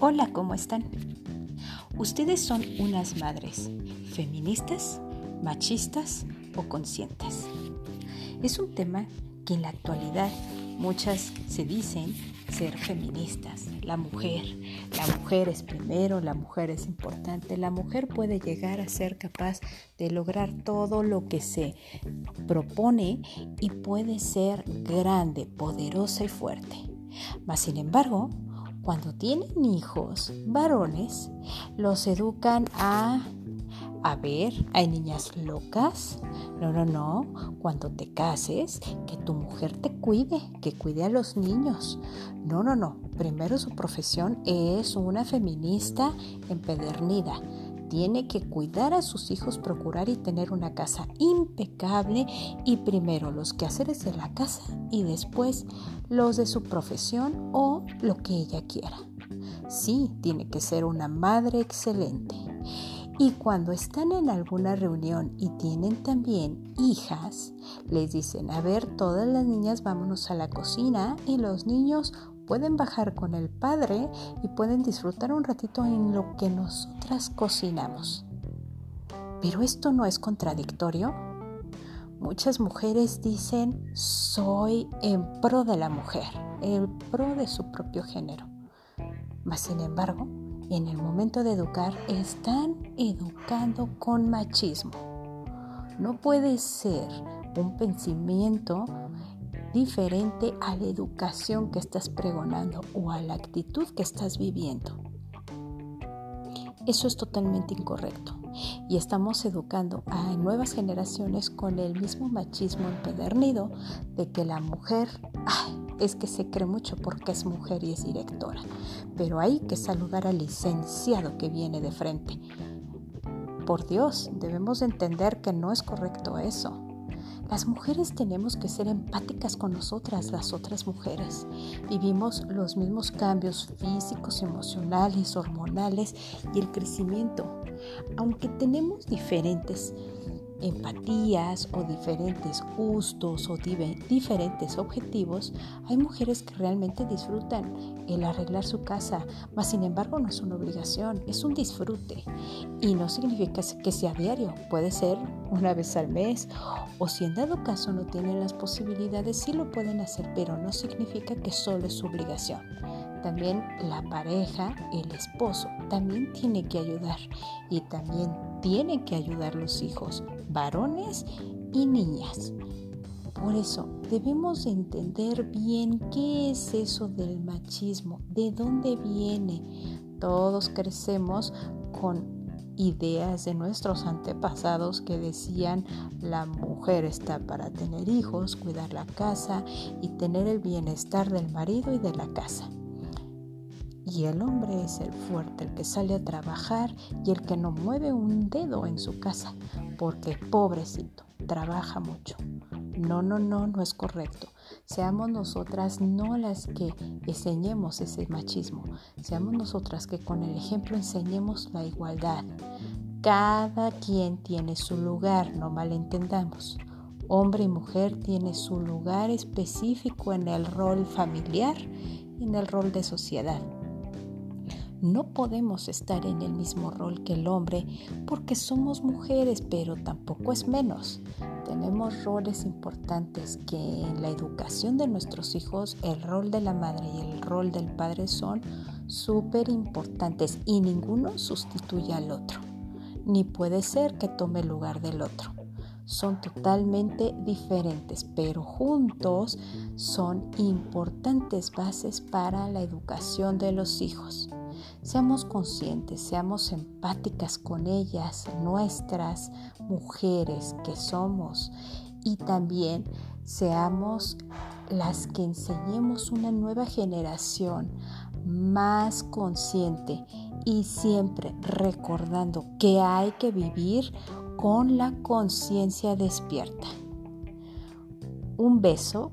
Hola, ¿cómo están? ¿Ustedes son unas madres feministas, machistas o conscientes? Es un tema que en la actualidad muchas se dicen ser feministas. La mujer, la mujer es primero, la mujer es importante, la mujer puede llegar a ser capaz de lograr todo lo que se propone y puede ser grande, poderosa y fuerte. Mas sin embargo, cuando tienen hijos varones, los educan a... A ver, ¿hay niñas locas? No, no, no. Cuando te cases, que tu mujer te cuide, que cuide a los niños. No, no, no. Primero su profesión es una feminista empedernida tiene que cuidar a sus hijos, procurar y tener una casa impecable y primero los quehaceres de la casa y después los de su profesión o lo que ella quiera. Sí, tiene que ser una madre excelente. Y cuando están en alguna reunión y tienen también hijas, les dicen, a ver, todas las niñas vámonos a la cocina y los niños pueden bajar con el Padre y pueden disfrutar un ratito en lo que nosotras cocinamos. Pero esto no es contradictorio. Muchas mujeres dicen, soy en pro de la mujer, en pro de su propio género. Mas, sin embargo, en el momento de educar, están educando con machismo. No puede ser un pensamiento diferente a la educación que estás pregonando o a la actitud que estás viviendo. Eso es totalmente incorrecto y estamos educando a nuevas generaciones con el mismo machismo empedernido de que la mujer es que se cree mucho porque es mujer y es directora, pero hay que saludar al licenciado que viene de frente. Por Dios, debemos entender que no es correcto eso. Las mujeres tenemos que ser empáticas con nosotras, las otras mujeres. Vivimos los mismos cambios físicos, emocionales, hormonales y el crecimiento. Aunque tenemos diferentes empatías o diferentes gustos o diferentes objetivos, hay mujeres que realmente disfrutan el arreglar su casa, mas sin embargo no es una obligación, es un disfrute y no significa que sea diario, puede ser una vez al mes o si en dado caso no tienen las posibilidades, sí lo pueden hacer, pero no significa que solo es su obligación. También la pareja, el esposo, también tiene que ayudar y también tienen que ayudar los hijos, varones y niñas. Por eso debemos entender bien qué es eso del machismo, de dónde viene. Todos crecemos con ideas de nuestros antepasados que decían la mujer está para tener hijos, cuidar la casa y tener el bienestar del marido y de la casa. Y el hombre es el fuerte, el que sale a trabajar y el que no mueve un dedo en su casa, porque pobrecito, trabaja mucho. No, no, no, no es correcto. Seamos nosotras no las que enseñemos ese machismo, seamos nosotras que con el ejemplo enseñemos la igualdad. Cada quien tiene su lugar, no malentendamos. Hombre y mujer tienen su lugar específico en el rol familiar y en el rol de sociedad. No podemos estar en el mismo rol que el hombre porque somos mujeres, pero tampoco es menos. Tenemos roles importantes que en la educación de nuestros hijos el rol de la madre y el rol del padre son súper importantes y ninguno sustituye al otro, ni puede ser que tome el lugar del otro. Son totalmente diferentes, pero juntos son importantes bases para la educación de los hijos. Seamos conscientes, seamos empáticas con ellas, nuestras mujeres que somos, y también seamos las que enseñemos una nueva generación más consciente y siempre recordando que hay que vivir con la conciencia despierta. Un beso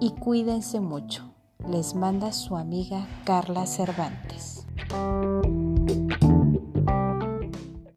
y cuídense mucho. Les manda su amiga Carla Cervantes. Thank you.